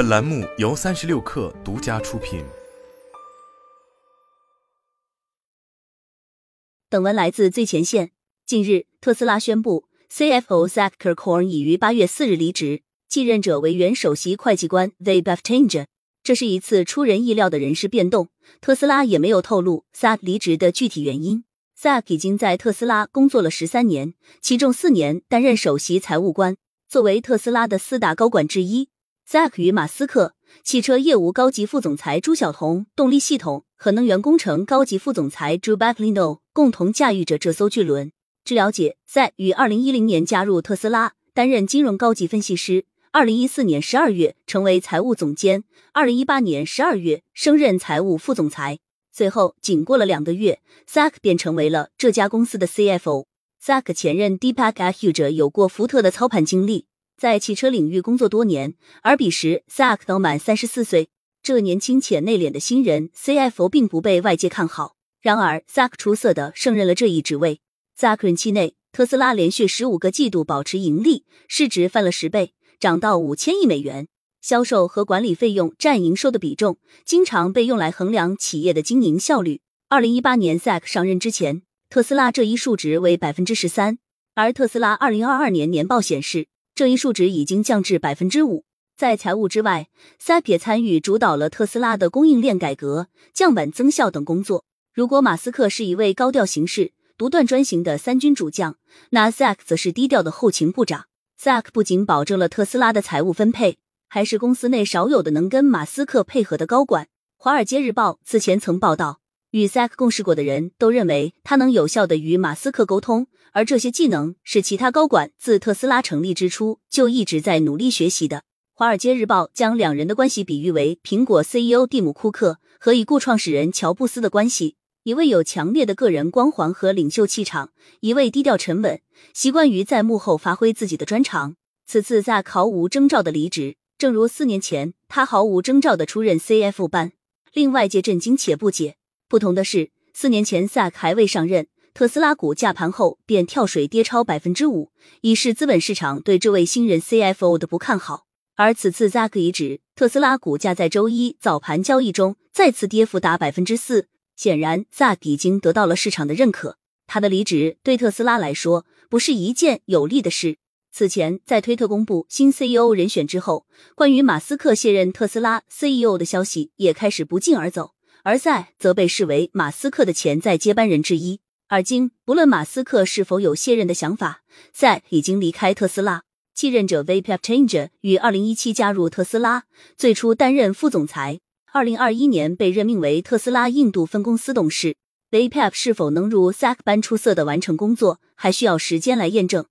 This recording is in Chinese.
本栏目由三十六氪独家出品。本文来自最前线。近日，特斯拉宣布，CFO Zach Kirkhorn 已于八月四日离职，继任者为原首席会计官 Vabe Aftanger。这是一次出人意料的人事变动。特斯拉也没有透露 Zach 离职的具体原因。Zach 已经在特斯拉工作了十三年，其中四年担任首席财务官。作为特斯拉的四大高管之一 Zack 与马斯克、汽车业务高级副总裁朱晓彤、动力系统和能源工程高级副总裁 Drew Baglino 共同驾驭着这艘巨轮。据了解，在于二零一零年加入特斯拉，担任金融高级分析师。二零一四年十二月成为财务总监，二零一八年十二月升任财务副总裁。随后，仅过了两个月，Zack 便成为了这家公司的 CFO。Zack 前任 Deepak Ahuja 有过福特的操盘经历，在汽车领域工作多年，而彼时 Zach 都满三十四岁。这年轻且内敛的新人 CFO 并不被外界看好。然而，Zach 出色的胜任了这一职位。Zach 任期内，特斯拉连续十五个季度保持盈利，市值翻了十倍，涨到五千亿美元。销售和管理费用占营收的比重，经常被用来衡量企业的经营效率。二零一八年 Zach 上任之前，特斯拉这一数值为百分之十三，而特斯拉二零二二年年报显示，这一数值已经降至百分之五。在财务之外，SAP 也参与主导了特斯拉的供应链改革、降本增效等工作。如果马斯克是一位高调行事、独断专行的三军主将，那 Zach 则是低调的后勤部长。Zach 不仅保证了特斯拉的财务分配，还是公司内少有的能跟马斯克配合的高管。《华尔街日报》此前曾报道，与 Zach 共事过的人都认为他能有效的与马斯克沟通，而这些技能是其他高管自特斯拉成立之初就一直在努力学习的。《华尔街日报》将两人的关系比喻为苹果 CEO 蒂姆·库克和已故创始人乔布斯的关系。一位有强烈的个人光环和领袖气场，一位低调沉稳，习惯于在幕后发挥自己的专长。此次在毫无征兆的离职，正如四年前他毫无征兆的出任 CF 班，令外界震惊且不解。不同的是，四年前萨克还未上任，特斯拉股价盘后便跳水跌超百分之五，以示资本市场对这位新人 CFO 的不看好。而此次扎克离职，特斯拉股价在周一早盘交易中再次跌幅达百分之四。显然，Zach 已经得到了市场的认可。他的离职对特斯拉来说不是一件有利的事。此前，在推特公布新 CEO 人选之后，关于马斯克卸任特斯拉 CEO 的消息也开始不胫而走。而 Zach 则被视为马斯克的潜在接班人之一。而今，不论马斯克是否有卸任的想法，Zach 已经离开特斯拉。继任者 Vape Changer 于二零一七加入特斯拉，最初担任副总裁。二零二一年被任命为特斯拉印度分公司董事。v a p e 是否能如 Zach 般出色的完成工作，还需要时间来验证。